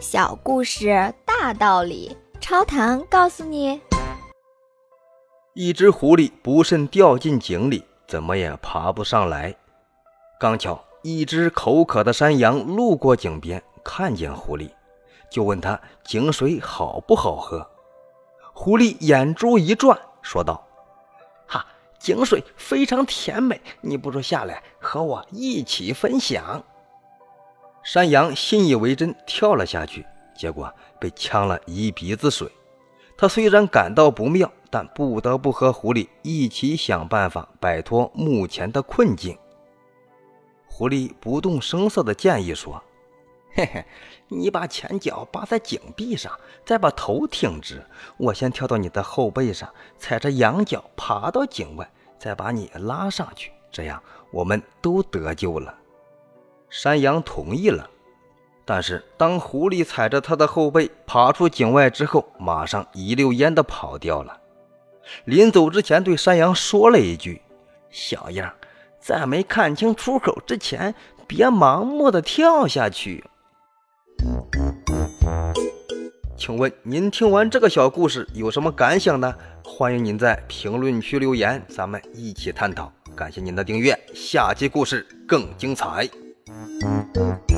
小故事大道理，超糖告诉你：一只狐狸不慎掉进井里，怎么也爬不上来。刚巧一只口渴的山羊路过井边，看见狐狸，就问他井水好不好喝。狐狸眼珠一转，说道：“哈，井水非常甜美，你不如下来和我一起分享。”山羊信以为真，跳了下去，结果被呛了一鼻子水。他虽然感到不妙，但不得不和狐狸一起想办法摆脱目前的困境。狐狸不动声色地建议说：“嘿嘿，你把前脚扒在井壁上，再把头挺直，我先跳到你的后背上，踩着羊角爬到井外，再把你拉上去，这样我们都得救了。”山羊同意了，但是当狐狸踩着他的后背爬出井外之后，马上一溜烟的跑掉了。临走之前，对山羊说了一句：“小样，在没看清出口之前，别盲目的跳下去。”请问您听完这个小故事有什么感想呢？欢迎您在评论区留言，咱们一起探讨。感谢您的订阅，下期故事更精彩。Mm-hmm.